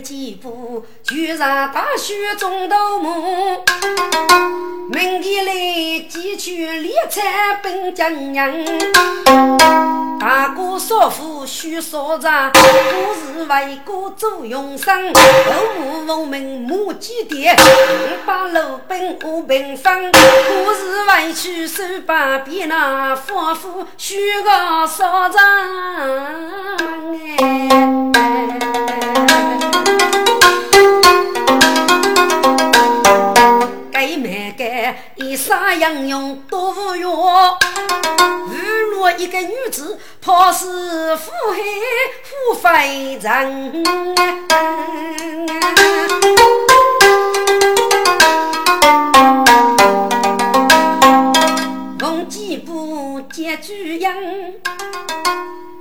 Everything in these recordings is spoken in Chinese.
几步就让大雪中头木，明天来几曲猎彩本江人。大哥少妇须少长，我是为国做永生。后母奉命母祭奠，把路本我平分。我是为去守把边那夫妇须个少长哎。该买个一沙洋用多无用，如若一个女子怕是腹黑腹非人。逢几步结句样，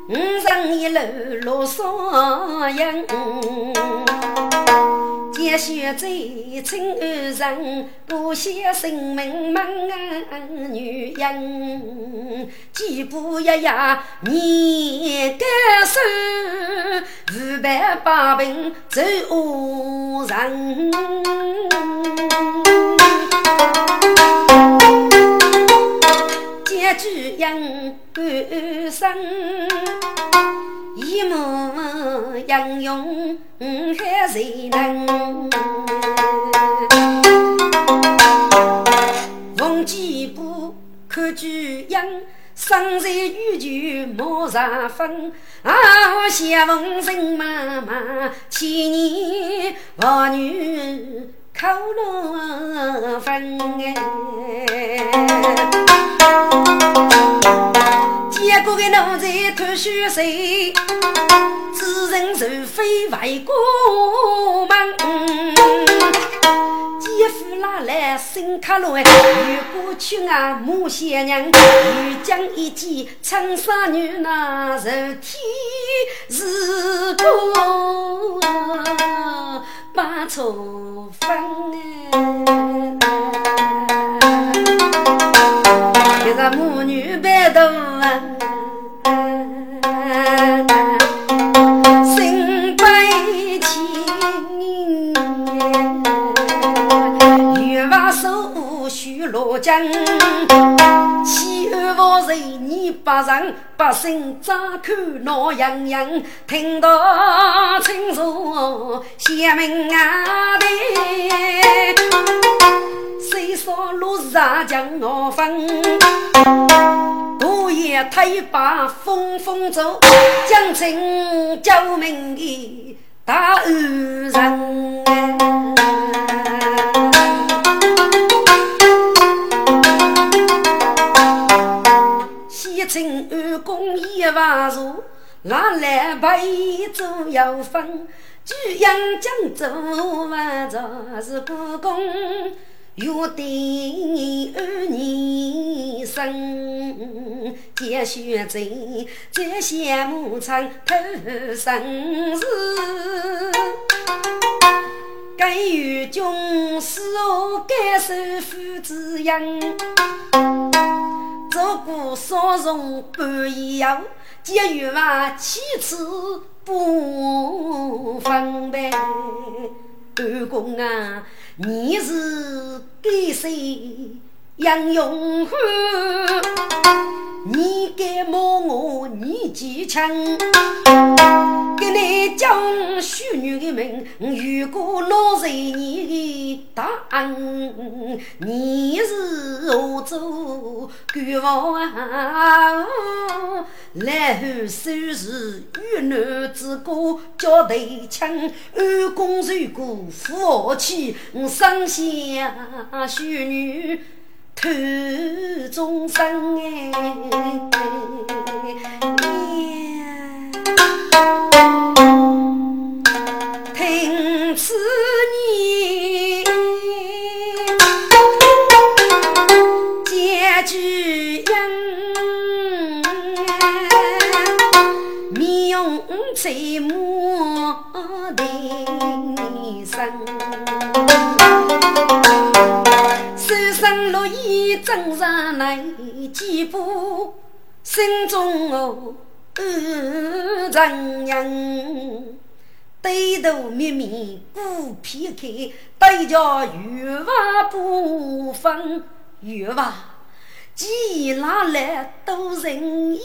五人一楼落双阳。一血在青人，不惜性命忙女人。几步一呀，你敢手，五百八平走人。一句应半生。一目英勇还谁能？逢几步看举样，生在玉泉莫上分。啊，谢逢人妈妈，千年妇女口落分哎。结果个奴才吐血水，知人如非为过门。姐夫拉来新卡路，遇过去啊母仙娘，遇将一见长沙女那人天是过八错分一个母女白头啊，心悲情，欲把手续落江，妻儿无人你不让，百姓咋看闹洋洋？听到亲属写明啊的。虽说落日将我分，我也推把风风走，将军救命的大恩人。西征二公一万如，哪来陪走要分？举阳江州万着是故宫。约定二年生，结血债，再写牧场偷生事。该与军师哦，该受父子养。做过少荣半夜，结与嘛妻子不分别。二公啊！你是给谁杨永汉？你该骂我年纪轻，给你讲淑女的命，如果落在你的答案，你是何做官王？然后收拾与男之歌，交对亲，二公如果夫妻，生下淑女。托终生哎，听此言，结局应面容在莫定生，手上落叶正上来几步，心中哦人人。对头密密鼓皮开，对着玉瓦不分玉瓦，几拉来都人意。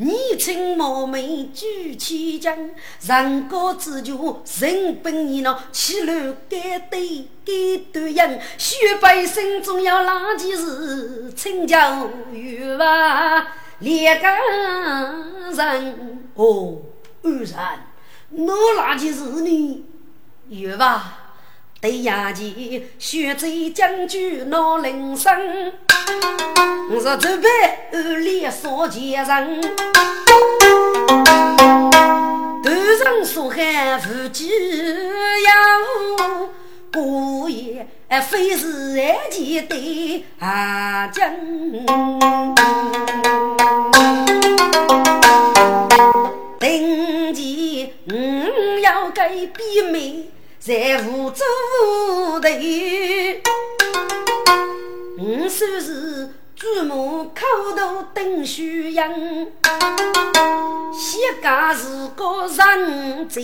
年轻貌美举起枪，人高志强人本义孬，起路该对该对人，血百姓总要垃圾事，请教玉瓦列个人哦，二三。我那件事呢？有吧？对衙前血贼将军闹铃声，我说这边二连少前人，头上说喊夫妻呀，过夜非是爱情的阿将。定前我要给比妹在福州头，我算是祖母口头等宣扬，写家是个人在，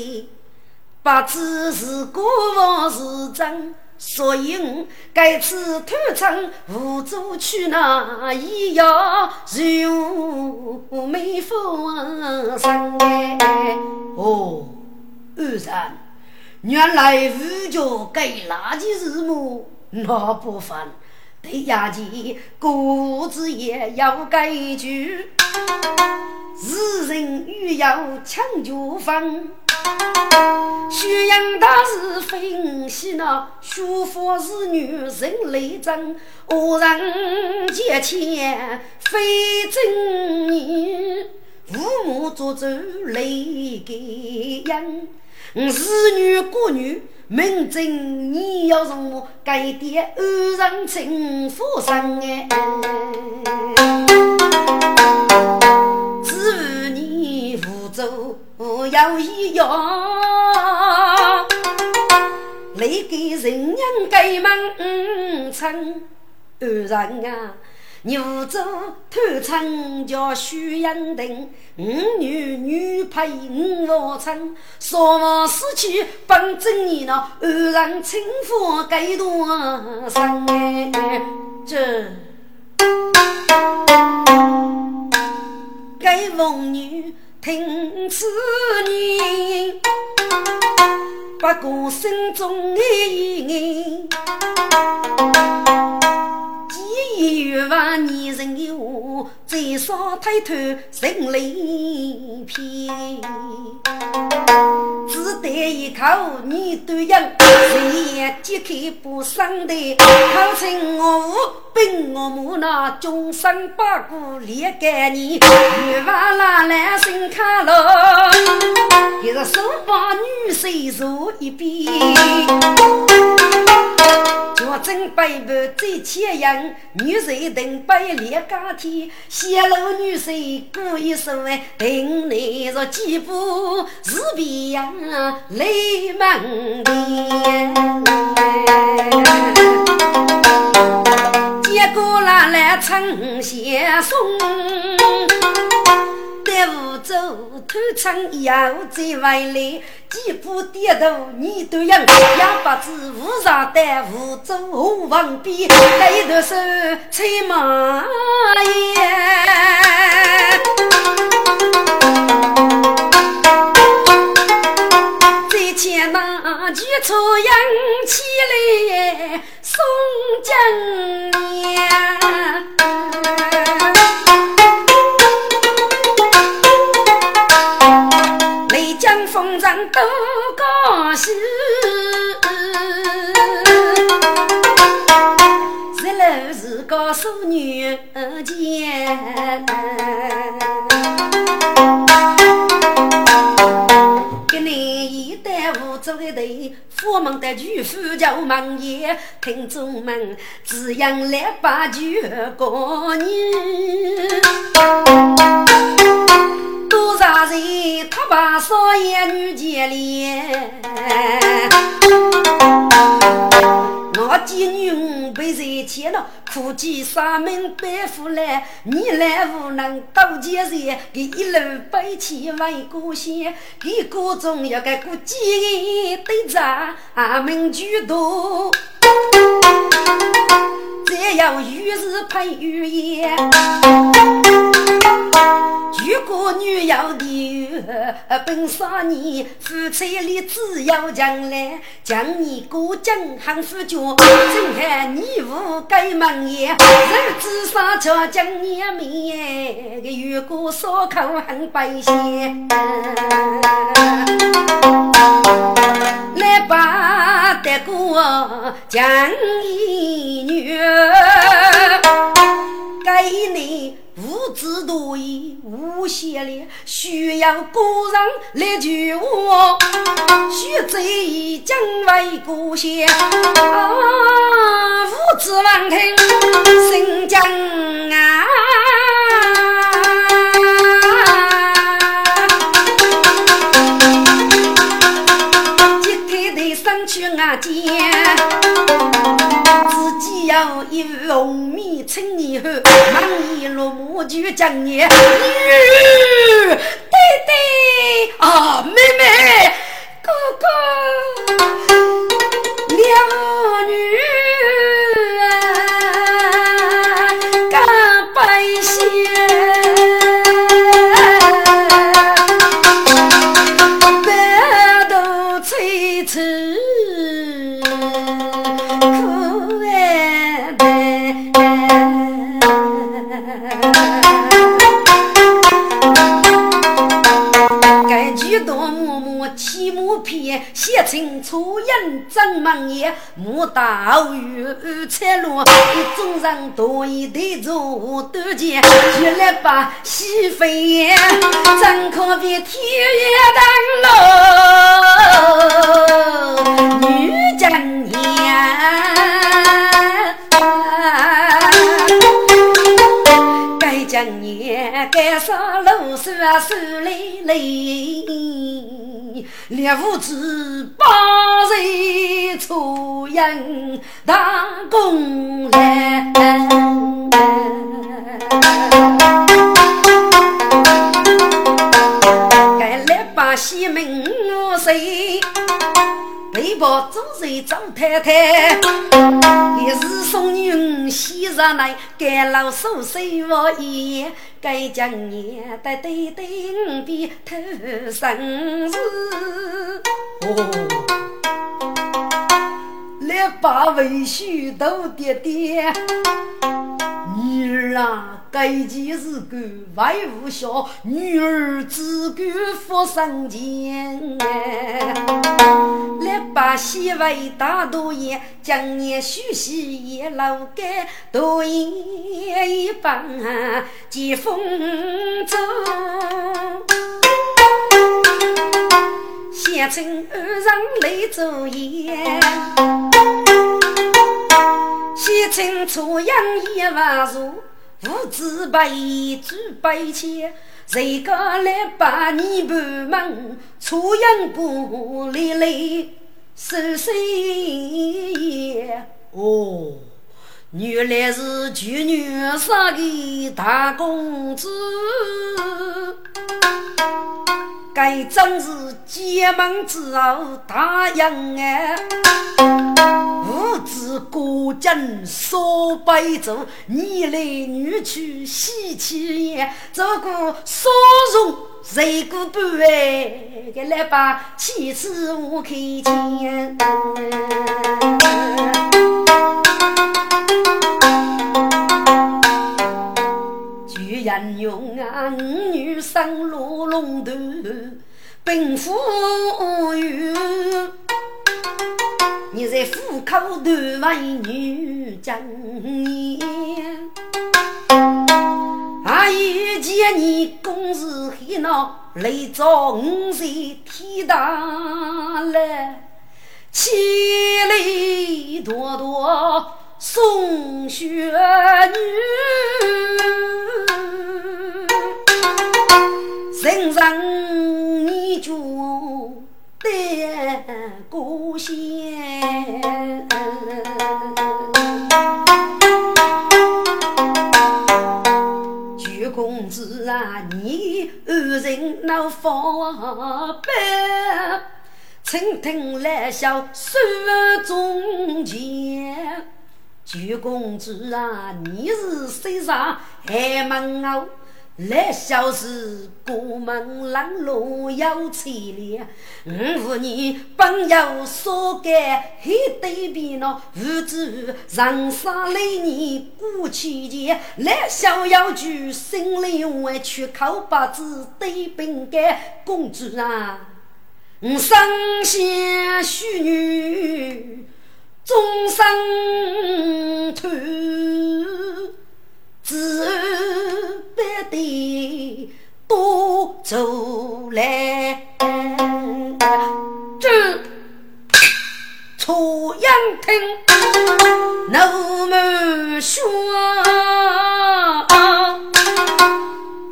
不知是过往是真。所以我该次偷唱福州去那一要如美风声哎哦，二三，原来五家该垃圾是么那不分，对衙前各自也要改句，世人欲要抢就分。宣扬大是分析那学佛是女人来争，恶人借钱非正义，父母做主来给养。儿女过女门正，你要从我改点二人情福生哎，只你福州。不要一样，来给人娘开门称二人啊！牛走偷称叫徐阳亭，五女女配五王称，说话死去本正义呢，二人轻浮该多生哎，这该凤女。听此言，不过心中一言。几月万年人的话，最少抬头心里偏。只得一口你都应，谁也揭开不生的。考成我父，本我母，那终身八股烈干你。月娃拉来心卡了，一个手把女婿坐一边。我真背叛最千人，女婿等背烈家天，泄露女婿过一生哎，等你若几步是别样泪满面，结果拿来称先送。在福州偷唱要在外来，几步低头你都应，也不知无上在福州河旁边，抬头手吹马烟，再牵那举出扬起来送江年。风尘多高兴，十楼是个淑女间。给你一代无足的头，佛门的巨富叫门爷，听众们只因来把酒过年。多少大少爷女见脸。我见女五辈在前了，苦尽三门百户来，你来无能多见人，给一路背起为故乡，给各种要个过节对账，俺们居多。只要遇事配语言，如果女要的本少年，夫妻里只要将来，将你过江喊夫家，睁开你无该门眼，日子上叫将你面，如果烧口很白鲜，来把得过将一女。该你无知多疑，无限力，需要古人来救我。须知将为故乡，无知妄听新疆啊！今天的生去啊见。自己要一碗红米称年后，忙一落马就将你女对对啊，妹妹哥哥两女啊，干百姓写清楚，人真门也，莫道遇彩路，众人多一对坐端前，一来把戏飞，怎可比天月灯笼？女真言。今年该上路数啊数累累，猎户子八人出营打工来，该来把西门我谁？背包走人张太太，一日送女西上来，盖老手手我一，该将你的对对五笔头生事。哦，来把微许都爹爹。女儿啊，该件事干外无孝，女儿只管福生前。来把媳妇大多言，将年许喜也老干，多言一帮接风走。写成二上来作业。写成初阳一万如，无知百主百千，谁敢来把你不门？初阳不离泪，是谁？哦，原来是去年生的大公子。该真是结门之后大洋哎，无知过境少杯酒，你来女去喜气宴，这个少容谁过不哎？给来把妻子我看见。女生落龙头，并富裕。你在虎口头为女争艳，还有见你公事很闹，累着五岁天大来，千里多多送雪女。人人你觉故乡。徐公子啊，你二人那方便，请听来笑说中间。徐公子啊，你是谁上还问我？来小时过门拦路有千里，五五年本有所干，还对比那无知人生来年过期节，来逍遥句心里委屈靠八字对饼干，公主啊，生下许女终生团。自白的多走来，这初阳听那么说，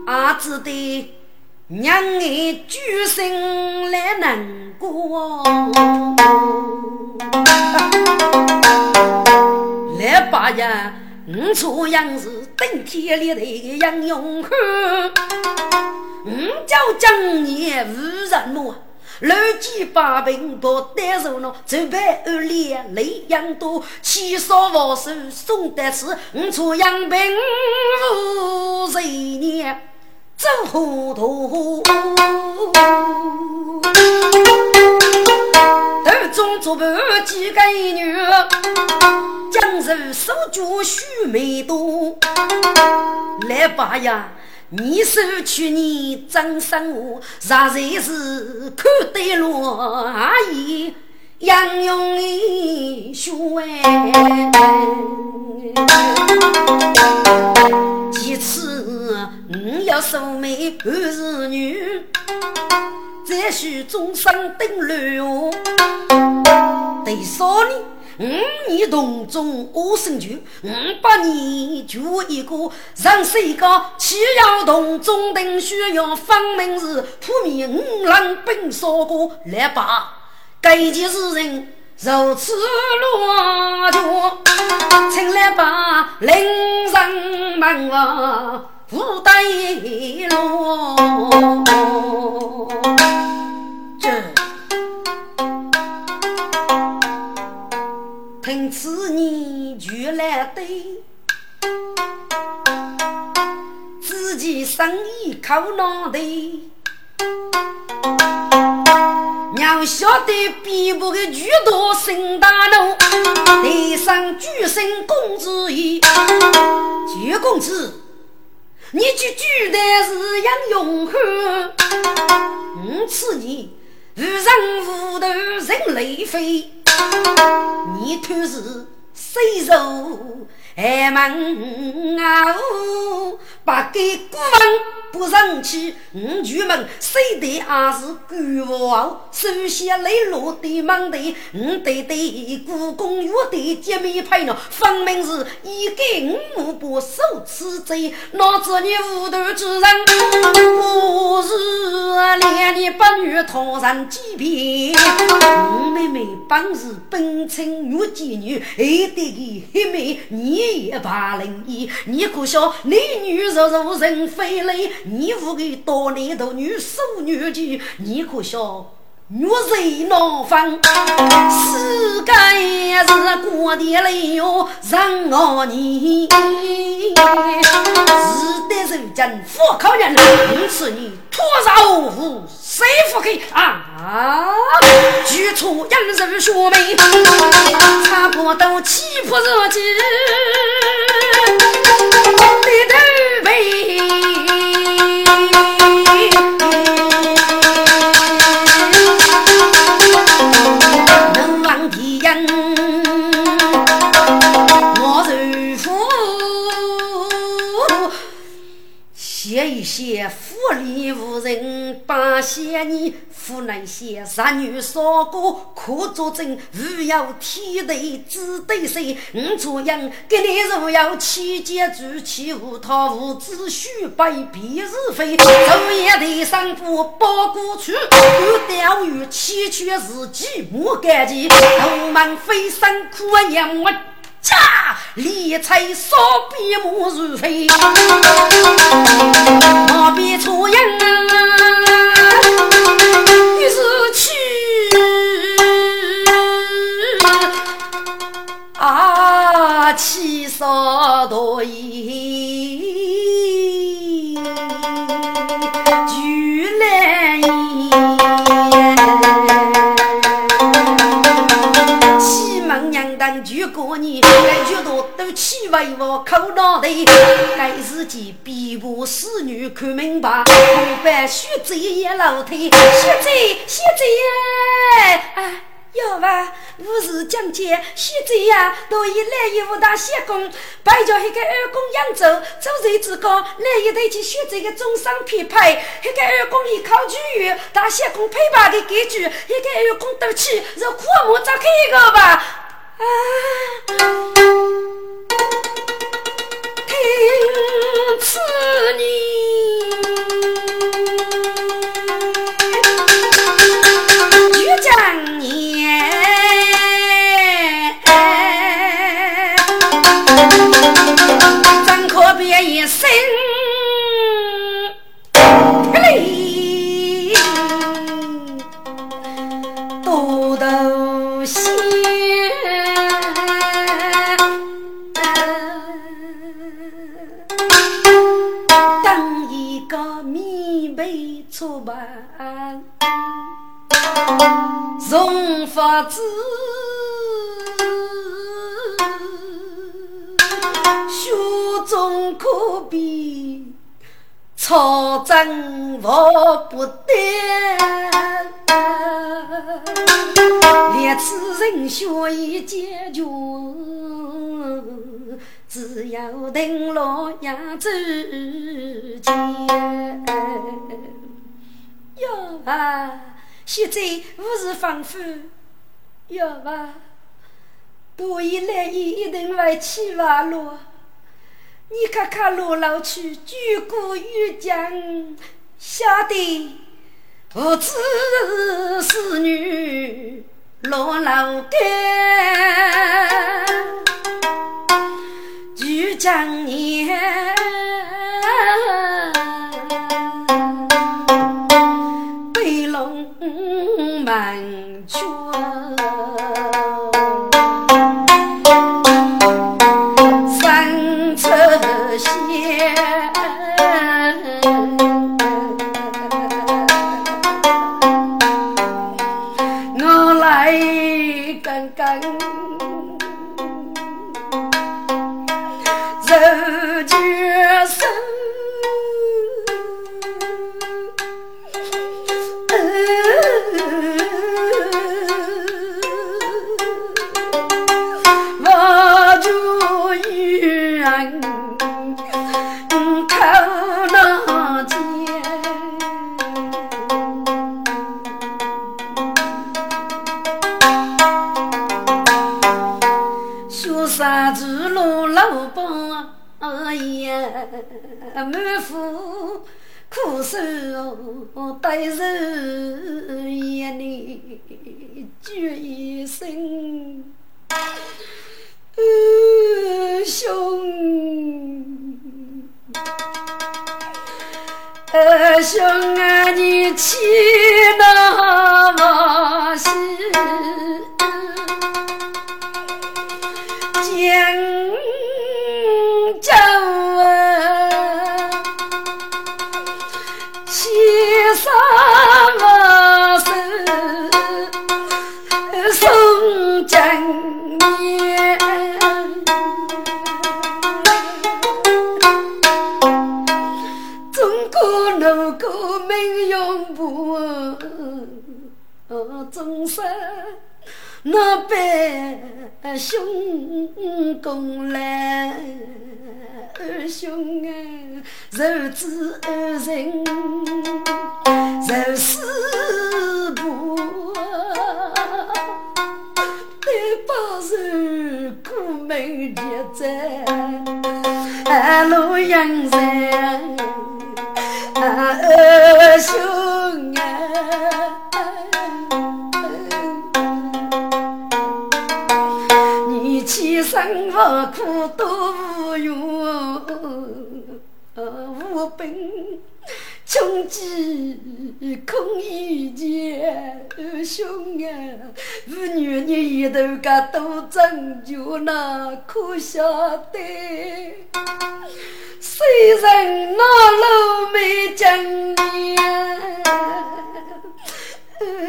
阿子的娘儿举身来难过，来把呀。五初阳是顶天立地的英勇汉，五叫将年无人么？六级八兵不单手呢，筹备二连雷阳多，七少王手送得此，五初阳兵无谁年走糊涂。中做伴几个女，江州守脚须眉多。来吧呀，你收去你真生活，实在是看得落眼，杨勇的兄哎。其次，你要守美还是女？再许终生等乱哦，第三年五年同中五生九，五八年就一个人世高，岂要同中等需要分明是扑灭五郎兵杀过来吧？该件事情如此乱脚，请来把令人难忘。不带路，这听此你就来对，自己生意靠脑袋，娘晓得比不个巨多新大楼，地上举身公子义，举公子。你句句的是杨永汉，我此年无人无头人泪飞，你偷是谁手？还问啊？把给古人不生气，五举门谁的也是官王，手下磊落的猛的，五对对故宫乐的姐妹配呢，分明是一个五母不受此罪，哪知你无头之人，我是连你八女同上几遍，五妹妹本是本村女妓女，还得个黑妹你。一把零一，你可笑？你女柔柔人非类，你无个多年多女守女婿，你可笑？女人难分，世间是过的累哟，人啊你，是得受尽富口人，因此你脱少无谁不给啊？举出杨人说媒，差不多气魄热气，你的头背。写一些屋里无人把仙你府内些杀女少过可作证，无有天地只对谁？我做人给你如要七节主气无他无子须百必是非。昼夜的上夫包过去，不钓鱼七却是寂寞干净，头门飞身苦娘。家理财少比母如飞，莫比错样于是去啊，七少多疑。为我口脑袋，该自己逼迫侍女看明白，不办学贼也老腿，学贼学贼哎，要吧？我是讲解学贼呀，都以来一五大学工，拜叫那个二公扬州，做贼之高，来一代去学这个中商匹配，那个二公一考举语，大学工配把的给句，那个二公斗气，让苦木找开一个吧。啊！听此言，欲将言，怎可变一声？从法子，书中可比草真我不得。列此人学已解决，只要等落亚之间。哟啊！现在无事仿佛，要吧？多一来一一定会起瓦路。你看看路老去，举国欲将，晓得不知是女落老干，举将年。满圈，三尺线，我来刚刚满腹苦守，对日一年聚一生。兄，兄啊，你气那么细，将。三我是宋金年，中国奴国命永不终身那般兄公来，二兄啊，如子二人，如四部，得把人苦命结在洛阳城，二兄啊。起生活苦多无用，无本穷饥空一钱，兄啊，五女你一头个都拯救那可晓得？虽然那路没经验，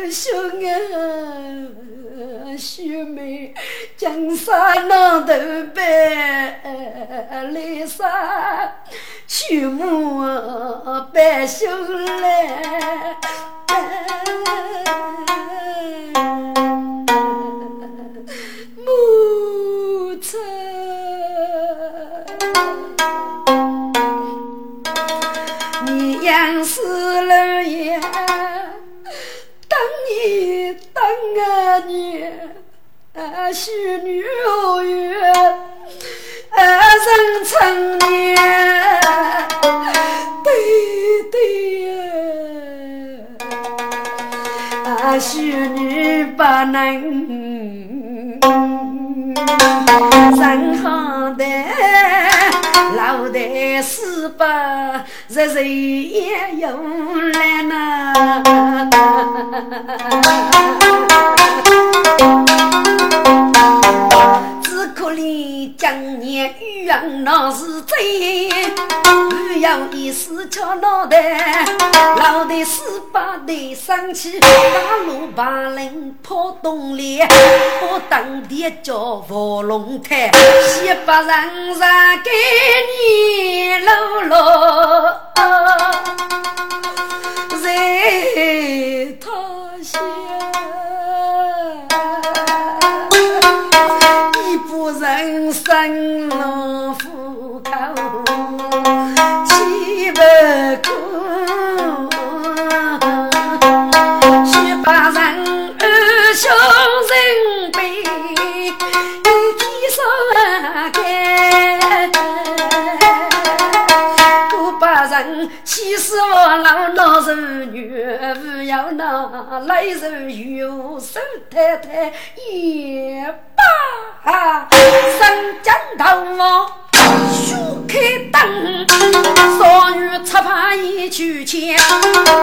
兄啊。兄妹，江山难头白，来杀去母白兄来，母亲，你养死了也。等你等啊你，啊许女月，啊人成年，对对呀，啊许女不能生好的。老的四百日日也有来呐。可怜江年渔阳那是贼，渔阳的死敲脑袋，老的四把头生气，大路把人破东脸，我当爹叫卧龙台，西北人让给你喽喽，在他乡。人生老虎口，七百苦，七百人二小人辈，一天上开，人七十我老闹人女，不要那来人有手太太也罢。啊！三江头王书开灯，少女出牌一曲枪。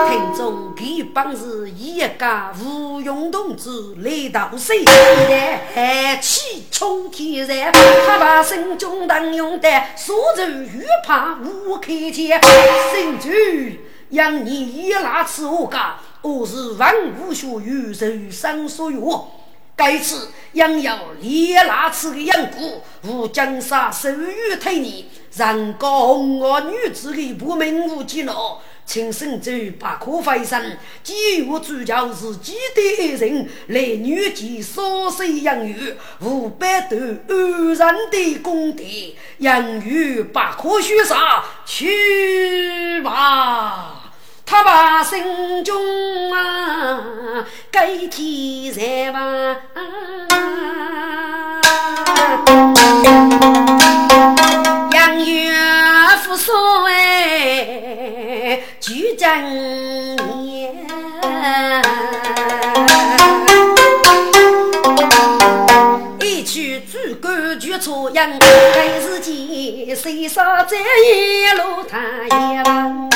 听众给帮是一个吴用同志来到水，一代海气冲天然，他把心中当用的所着御怕无开枪，甚至让你一拉次我家，我是万物学与人生所愿。该次养有烈辣次的养故，无江山手语推你，人高红我女子的不名无几恼，请神州百科飞升，基于主教是几代人来女妓烧水养育，五百多安然的功德，养育百科学上去吧。他把心中啊改天再吧，杨岳父说哎，举正年，一曲主歌举错音，更是见谁少在一路他也忘。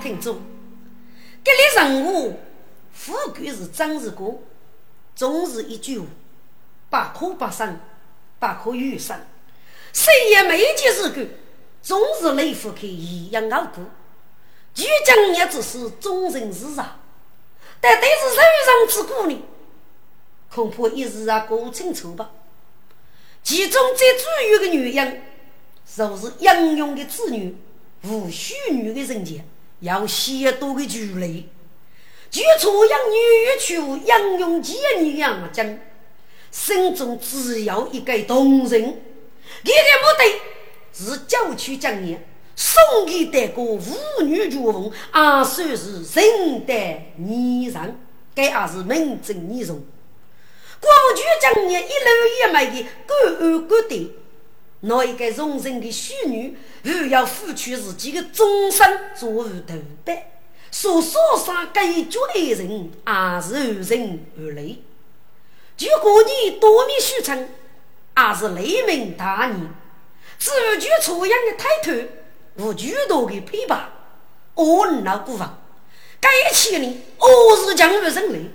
听众，这里人物富贵是真是假，总是一句话，百可百胜，百可余生。谁也没见是个，总是雷夫克一样傲骨。举讲也只是众人自杀，但对是人生之故呢，恐怕一时啊过清楚吧。其中最主要的原因，就是英勇的子女、无须女的人家，要写多个距离。举出养女婿，养用钱女养将，心中只有一个同人，你的目的是教取将业，送给这个妇女绝缝，啊，算是仁德义人，这也是名正言顺。过去将业一路一迈的各安各得，那一个忠贞的淑女，又要付出自己的终身作为头白。所说上该绝的人，也是由人而来。如果你多米虚称，也是雷鸣大义。至于举出样的抬头，无诸多的陪伴，我那不妨。该起呢，我是将入人类。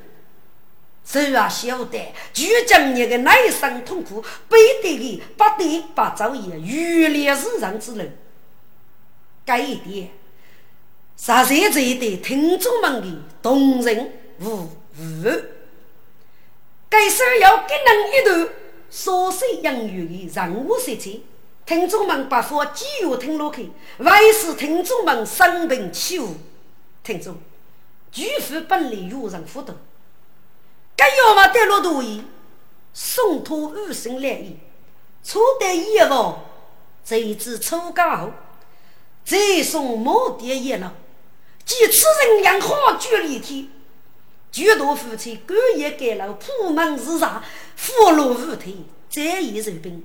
谁啊晓得，就将你的内伤痛苦，背得的不得不造业，余烈日常之人。该一点。实在这一对听众们的动人无误，该首要给人一段琐碎养育的人物色彩，听众们不妨继续听落去，为使听众们生病起舞。听众，巨富本来有人辅导，该要么得落多义，送托五生来意，初得一望，这次初高后，再送某爹一了。即此人养好聚离体，诸多夫妻各也改了铺门日上，福禄无体，再一受病。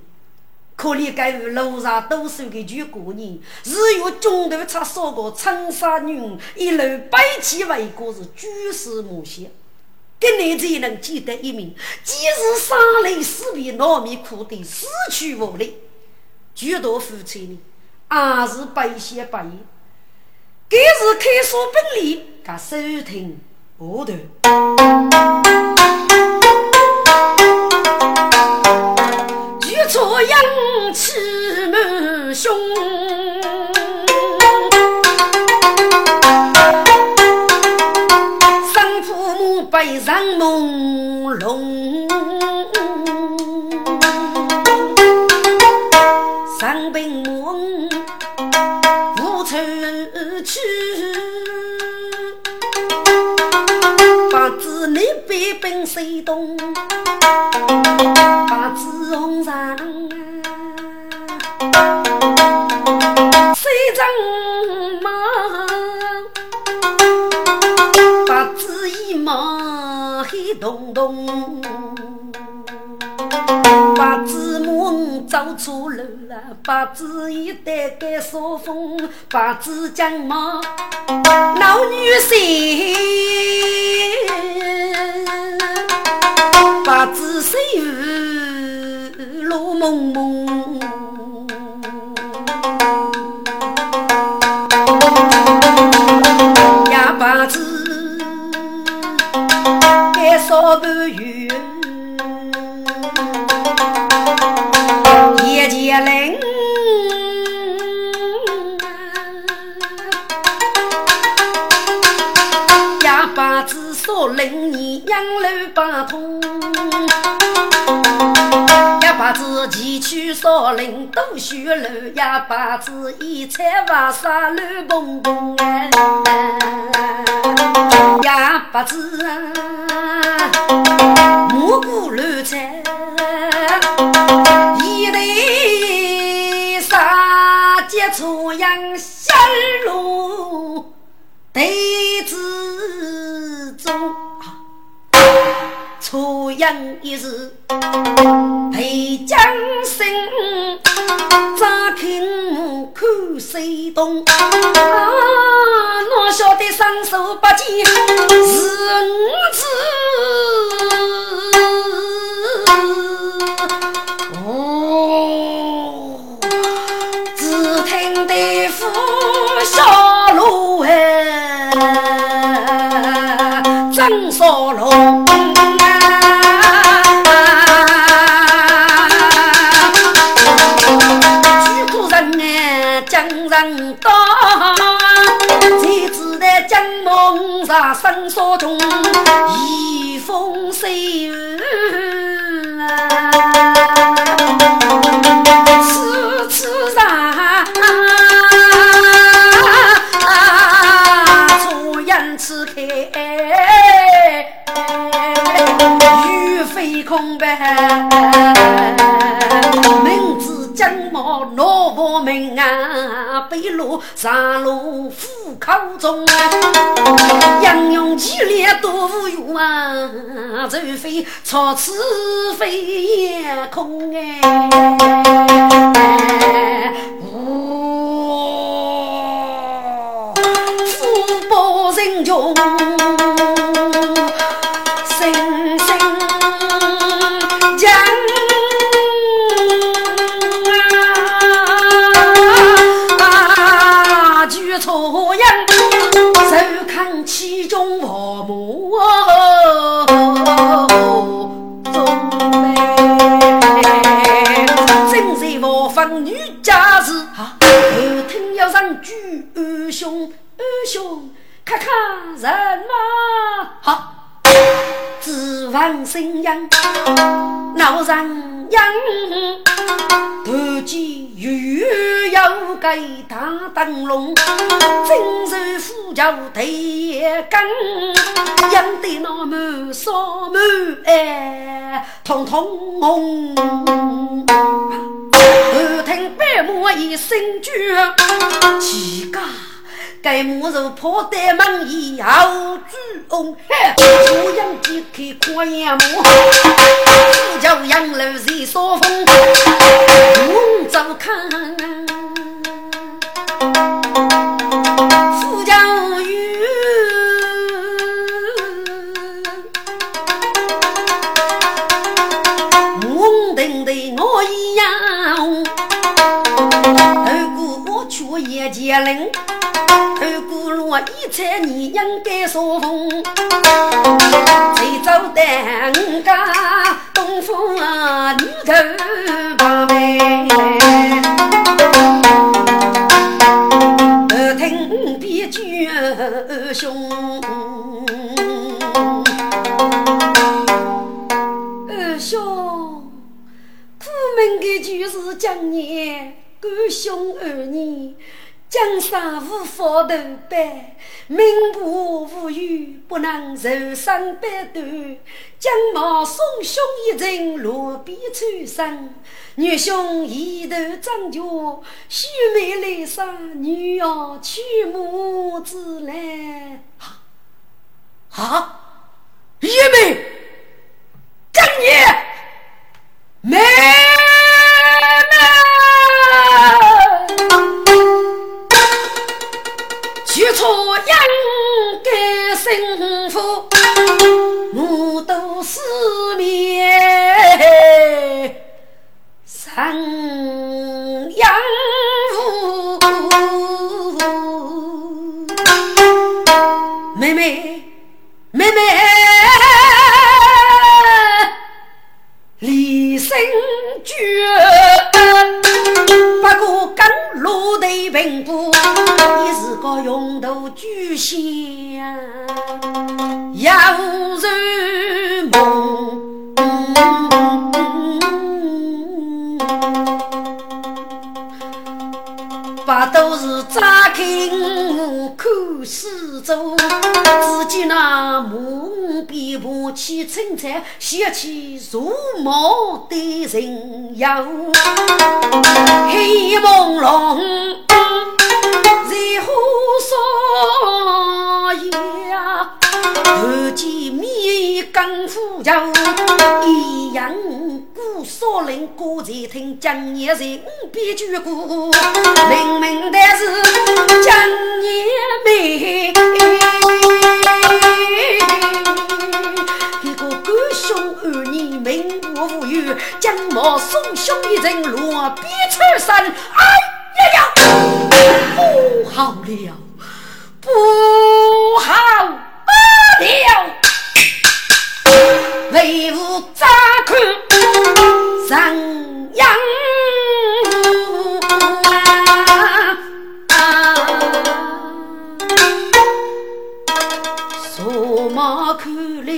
可怜该于楼上读书的诸姑娘，日月中头出少个长沙女，一路背起为国是举世莫羡。跟你才能记得一命，即使生离死别，难免苦的死去活来。诸多夫妻呢，也是百些百应。该是开书本领，该收听下头。母背上朦胧，生病梦。去，把子你背本水东，把子红上水中咚咚。八字母走错楼了，八字一代改说风，八字将马闹女婿，八字岁月路蒙蒙，改说不远。叶灵呀，八字说灵年养老八通，呀八字崎岖少林读书路，呀八字一菜瓦沙乱蹦蹦呀八字蘑菇乱菜。一对杀出阳小路，对子中，初阳一日陪将生，乍听看水东，啊，哪晓得双手不见是五子。对付小路哎，张少龙上路虎口中啊，英勇气烈多无用啊，除非朝此飞夜空哎，哦，富保人穷。兄，二兄，看看人马好，指望新阳，闹人样，不见又要给大灯笼，金手虎叫一根，养得那么少么哎，通通红。耳听百母一声叫，几个。该母肉破得门一好主翁，初阳揭开跨眼目，只叫杨楼人说风，我走看，富家玉，我等的我一样，二姑我却也接人。一彩你应该说风，谁走单家东风啊，女头旁边，耳听别句兄，二兄，苦命的就是讲你哥兄二年。江山无法斗败，名不无语，不能受伤百段。将毛送兄一人，落笔穿身。女兄一头长脚，须眉来上，女儿娶母子来。啊！一妹，正爷，妹妹。我应该幸福，我都思念神养父。妹妹，妹妹，生绝，不过跟路的平步。个用途巨响，要入梦，不都是扎开我看四周，只见那梦边爬起青菜，掀起如毛的人妖，黑朦胧。在火烧呀，看见米更富足，一样古少林歌在听，今夜人边举鼓，明明的是今夜美。兄儿女名不富裕，将我送兄一人落笔出身，哎。呀呀不好了，不好了！为父咋看人样？数码看来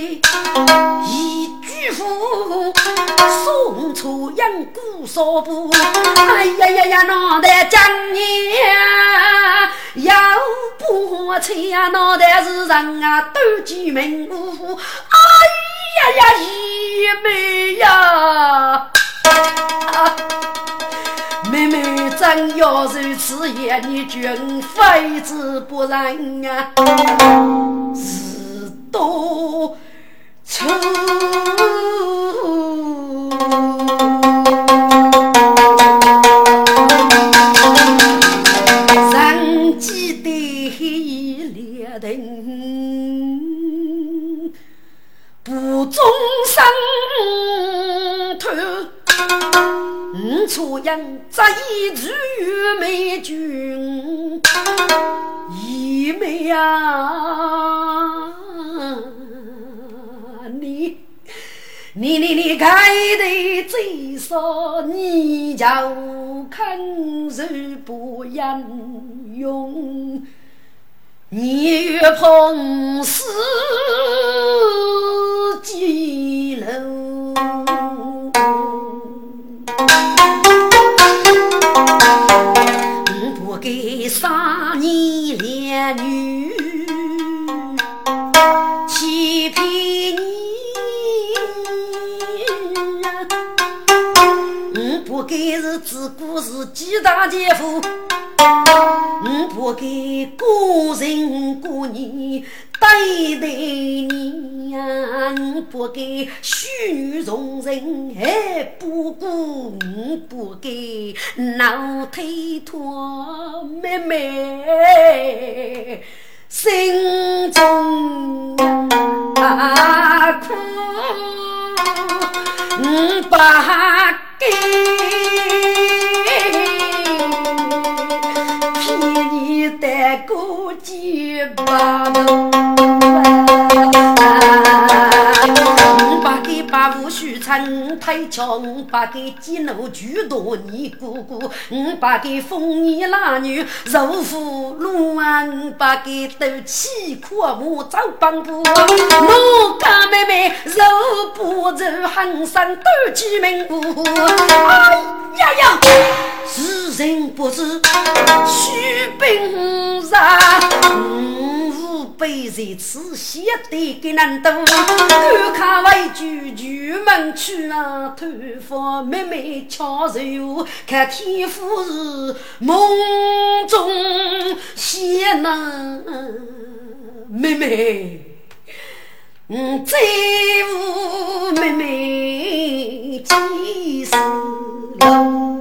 送出阳谷少布，哎呀呀呀，脑袋将你要不切脑袋是人啊，斗鸡鸣虎，哎呀呀，一妹呀，妹妹真要如此言，你君非之不然啊！自多愁。终生偷，五错人这一句美君，一妹啊，你你你开的最少，你就肯受不应用。你欲碰死几楼？不给杀你连女，是几大姐夫。我不给古人过年对待你呀，我不给虚女从人还不顾，我不给老太托妹妹心中啊苦，我不给。带过几把刀，五百个八五须成太强，五百个激怒巨多你姑姑，五百个风衣男女肉腐路啊，五百个斗气阔木走帮布，我家妹妹肉不肉，横生斗气名户，哎呀呀，是人不知虚兵杀，五辈在此写的给难读，赶看为举举门去啊，头发妹妹巧手，看天父是梦中写那妹妹，嗯，再无妹妹几时了？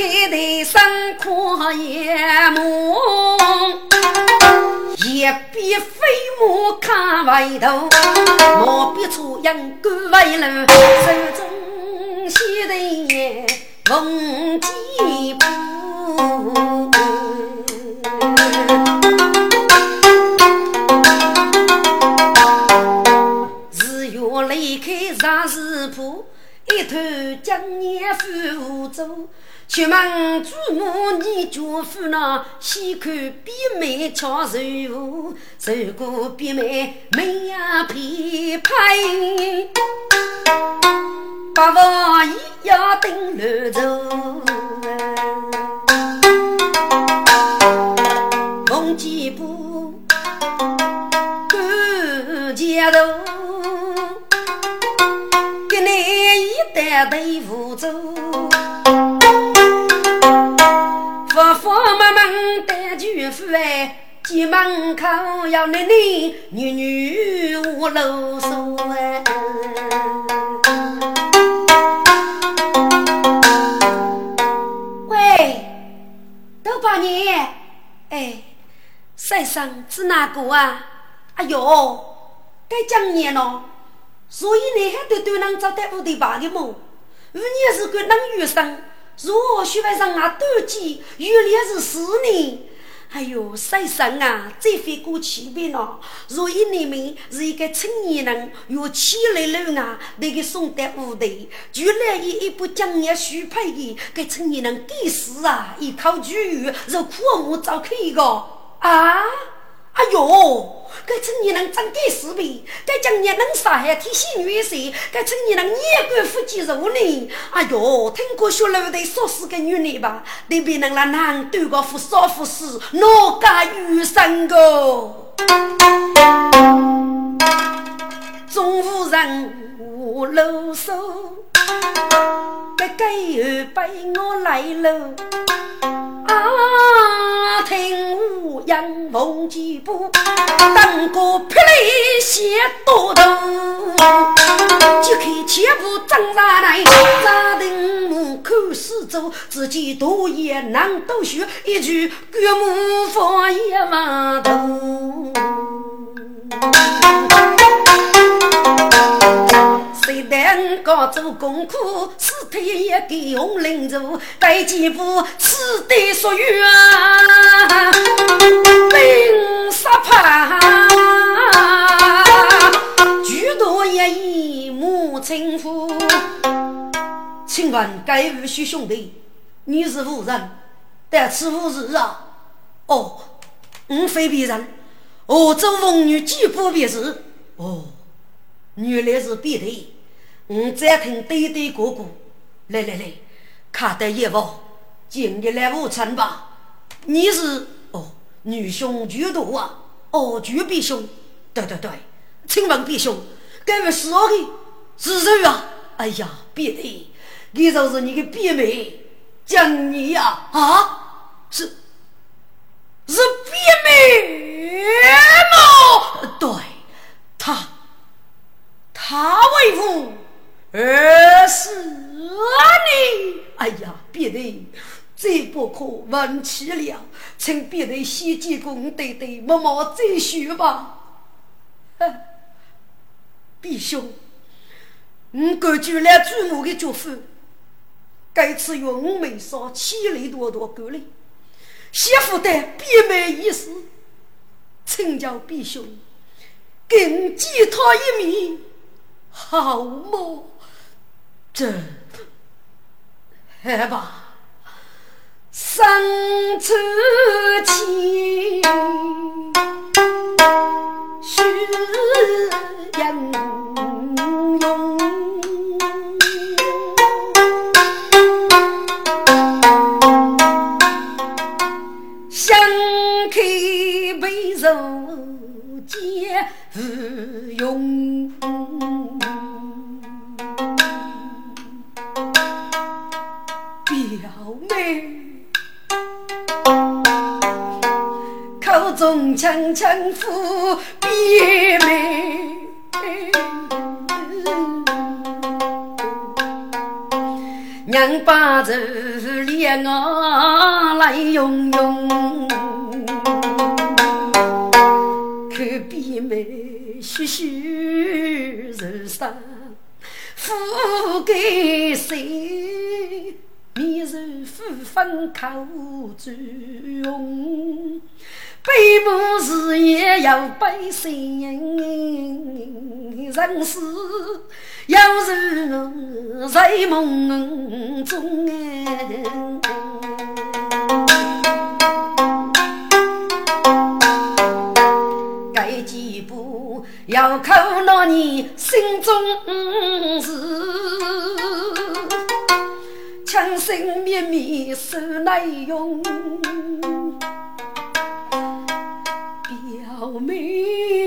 揭开的生阔夜幕，一笔飞马看外头，毛笔粗影赶外路，手中写的文几步，日月离开上市铺，一头江年负舟。出门祖母你丈夫那，细看比妹巧柔舞，受过比妹美呀匹配，八王爷要登楼走，红几步赶街头，给你一担豆腐粥。我房门门带巨富哎，进门口要男男女女我啰嗦哎。喂，豆八年，哎，先生是哪个啊？哎呦，该讲你了，所以你还得对人找大夫的爸的么？五年是个男医生。如何学会让俺妒忌，原来是四年。哎呦，先生啊，这回过气别了。若一你们是一个青年人，有气来了啊，那个送到屋里，就来一一部讲业许配的，给青年人给死啊！一口句，若苦我早开个啊！哎呦，该趁你能长点四倍，该将你能杀害天仙女婿，该趁你能夜观夫妻如呢。哎呦，听过学楼的说死个女人吧？你别能让男对个夫少夫死，哪敢余生个？中无人无啰嗦，该该又被我来了。啊！听无阳梦几步，当个霹雳写多头，就看前步正上来，扎定目看四周，自己多言难多学，一句绝木放一码头。谁等我做功课，尸体也给红领主带几步，死得属于啊，兵杀怕，举多一役母亲夫。请问该无须兄弟，你是何人？得此何事啊？哦，我非别人，我做妇女几不别是？哦。原来是别的，我再听对对哥哥，来来来，看得一副，今日来无成吧？你是哦，女兄居多啊？哦，居比兄，对对对，请问比兄，该位是何的？是谁啊？哎呀，别的，你就是你的表妹，江你呀？啊？是是表妹吗？对，她。他为父，而是你。哎呀，别的再不可问起了，请别的先进宫对对，默默再说吧。弟兄，我根据了祖母的嘱咐，该次与我妹嫂千里多多过来，媳妇的闭门一事，请教弟兄，给见他一面。好么？这还吧，生出气，虚英勇，想开背肉皆无用。口中轻轻呼别妹，娘把这恋我来拥拥，妹徐徐受伤，付给谁？面如浮粉口朱红，悲母事业要悲心，人死又是在梦中该要看那你心中事。枪声绵绵诉内容，表妹，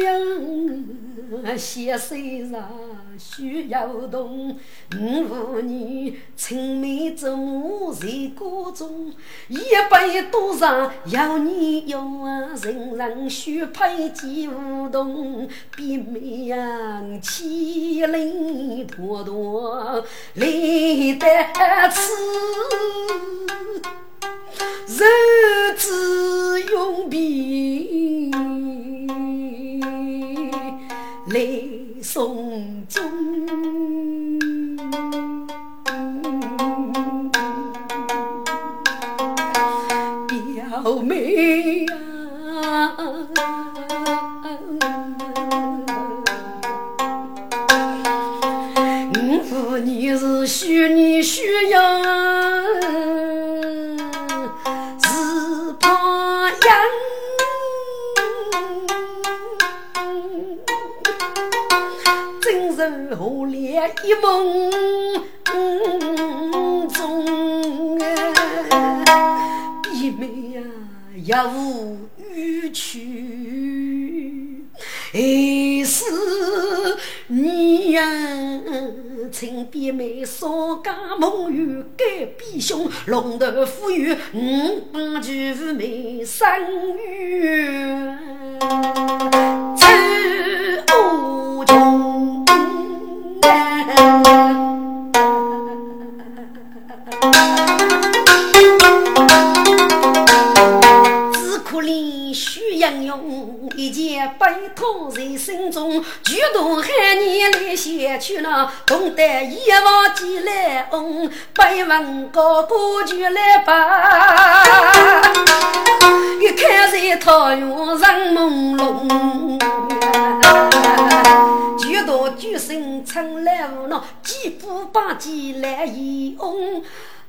血色上需要动。五妇女青梅竹马在歌中，一百多上要你用啊，人人须配几舞动。表妹呀，千里多多来得此，日子永别来送终。表妹啊，我妇女是需你需要，是怕养。人何恋一梦中啊，闭眉呀也无语去，还是你呀，请闭眉少家梦与改比兄，龙头虎与五八九眉三月。中，举头喊你来写去了，懂得一往几来翁，百万高歌就来把，一看在桃园人朦胧。举头举身称来无恼，几步把几来一翁。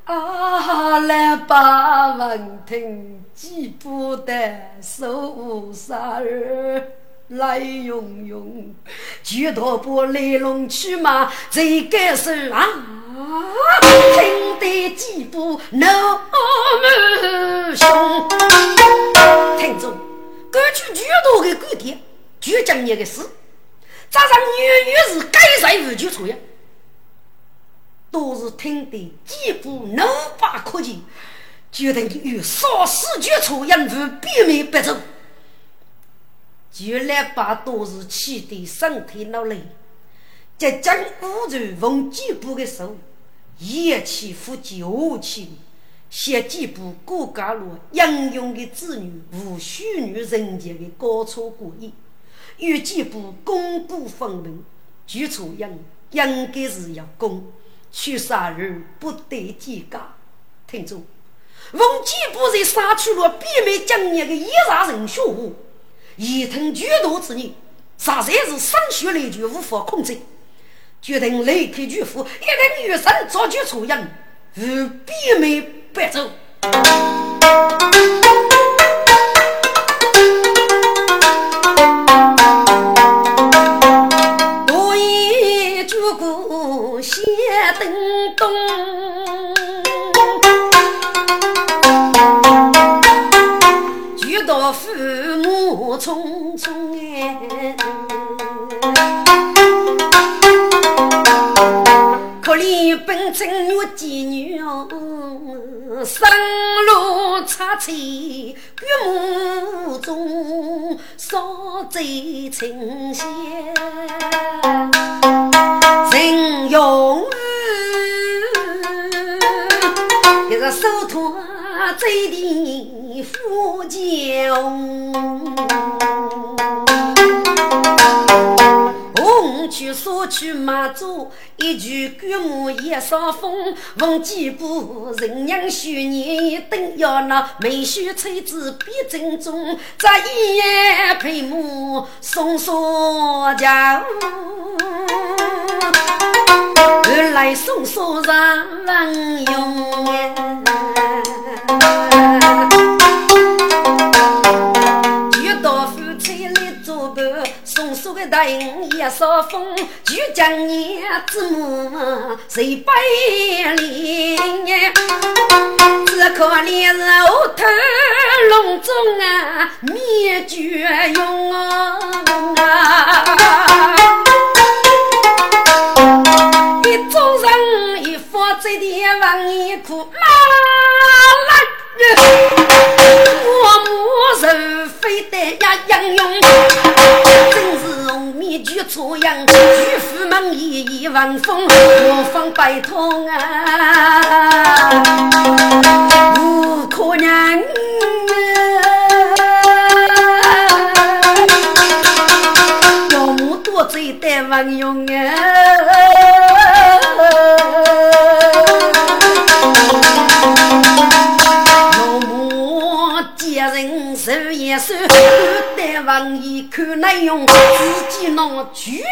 啊，来把文听，几步得手杀儿来用用，举头把来龙去马这个是啊，听得几步那么凶。听众，根据举头的观点，就讲你个事。早上女女是该在无就出呀，都是听得几步能把可见，觉得你有少死绝处，因父避免不走。就来把都是气得身体劳累，在将五洲逢几步的手，一起扶酒气，写几步过家路，英勇的子。女无虚女人杰的高超过硬。有几部公布分明，举出应应该是要公，去杀人不得计价。听住，奉几部在杀去了媲美将年的一杀人血户，一吞巨多之人，实在是生血来就无法控制，决定立刻拒服，一定与神早举出应，如媲美白走。路差错，岳母中烧醉成仙，人用。一个手托嘴的富家去说去马祖，一句古木一上风。逢几步人娘许年，等要那梅须翠子比正中。这一夜陪母送说家。二来送送让人用送送个大银也少风，就将你子母谁不怜？只可怜是后头隆中啊，灭绝用啊！做人一副嘴的王一哭，妈来我母是非得呀英勇，真是红面具出洋，举夫门一一望风，何方拜托啊？不可能要母多嘴的王勇己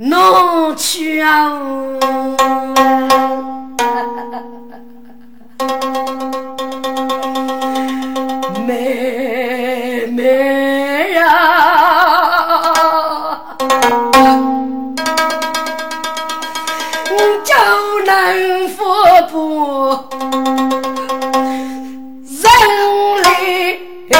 难去妹妹呀！就能福不人类，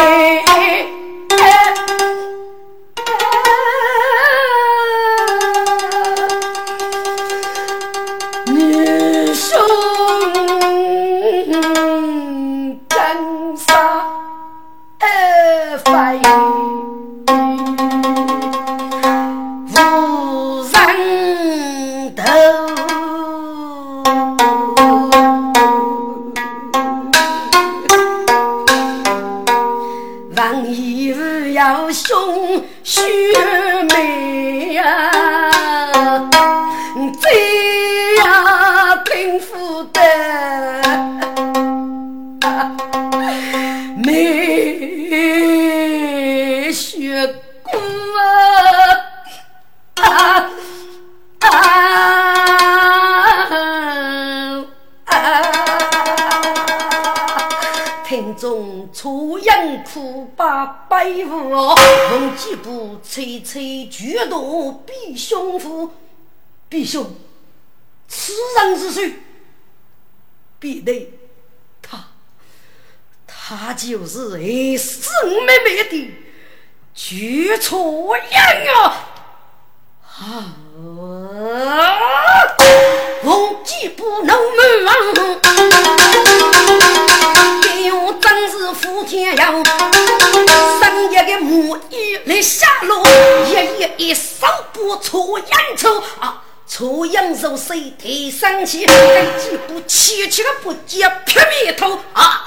搓洋手谁提上去？跟几步起起个不接撇眉头啊，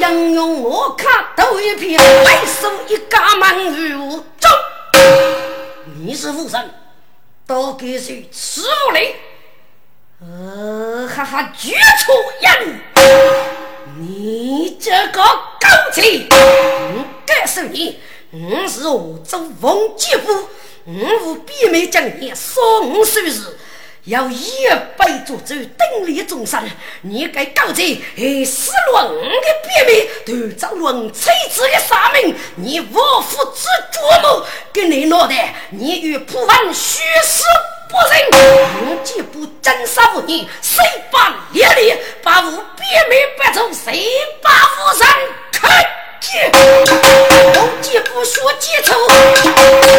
英勇我看头一片，白手一嘎满如中。你是武生，都给谁吃无礼？呃，哈哈，绝处人！你这个狗贼！该是你，我是我州王继夫，我无必没将你送受死，要一辈诅咒等立终身。你该狗贼，还失了我的别名，夺走了我妻子的杀命，你无父之琢磨，给你脑袋，你与普文虚死。不仁，我既不真杀无你，谁把烈烈把我别名白走，谁把无人看见？我既不学几仇，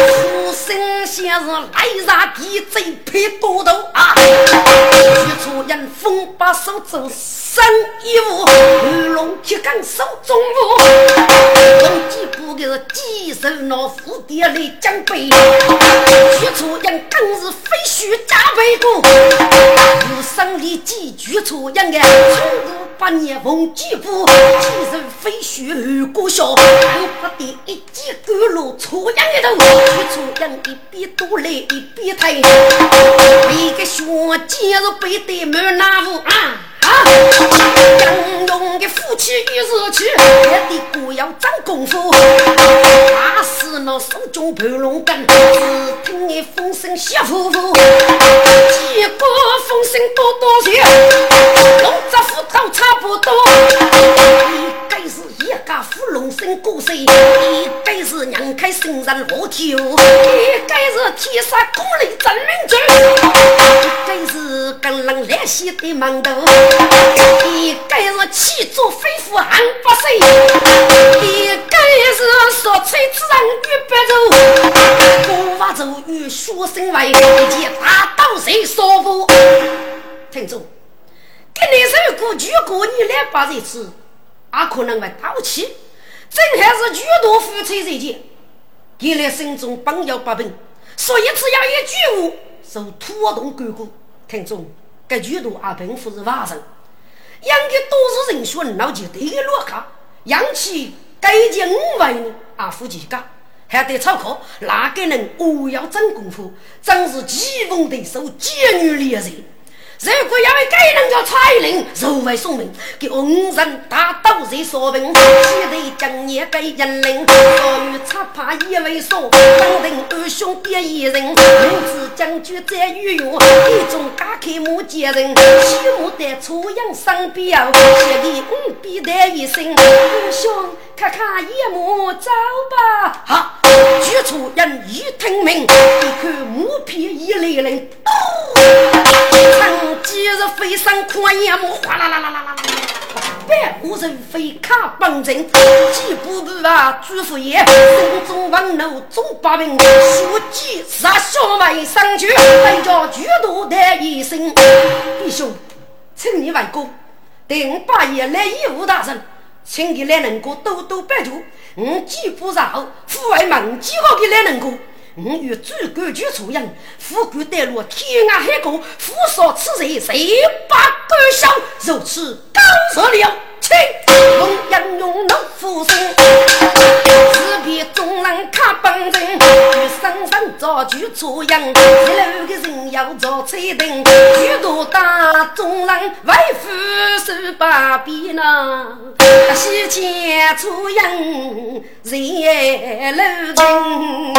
出生先是来杀地贼配多头啊！一出人风把手走。生一物，二龙铁杆手中握，龙几步个几手拿斧爹来将背，许出人更是飞须加背骨，无生里几举出人个，从古八年逢几步，几手飞须二过笑，不得一记赶路出人一头，许出人一边多来一边抬，一个小姐是背得满那屋啊啊。杨勇的夫妻一日去，别的姑要长功夫。打死那手中盘龙根，只听你风声笑呼呼。结果风声多多些，龙扎斧头差不多。一该是一家福龙生过世，一该是娘开新人。落酒，一该是天杀功力真命中，一该是跟人。来。西的门头，一个是气作飞虎寒不碎，一个是说吹之人。玉白肉，古法咒与学生为一件大刀谁说不？听住，给你首歌举过你两百日子，也可能会盗气，正还是举多夫妻这件，给了心中本有不平，所以只要一句话，受拖动干过。听众，该剧毒阿并不是外人，养的都是人选，老几对个落卡，养起该件五万呢，阿夫几个还得操课，哪个人我要真功夫，真是棋逢对手，奸女猎人。如果要为该人叫蔡林，如为送命，给五人大刀在说明，记得将也给人领，我与插怕一位说，当定二兄弟一人，名字将军在御用，一种家开木结人，西木的初阳上表，写的五笔的一声，二兄看看一幕走吧。好，举出人一听命，一看木片一来人，长几日飞上跨烟幕，哗啦啦啦啦啦啦，百户人飞卡帮阵，几步步啊朱福业，心中万怒总把命，书记杀小妹上去，带着巨多的一声，弟兄，请你外公，定八爷来义务大人，请你来能够多多帮助，我几步然后，父爱门几个的来能够。我与主管局出人，副官带路天涯海角，富少此人，谁把官小？如此高热了，去，龙阳用能复苏，四边众人看帮人，举生身造句出洋，一路的人要做车灯，举头大众人为夫守把边呐，西迁出阳人路人。啊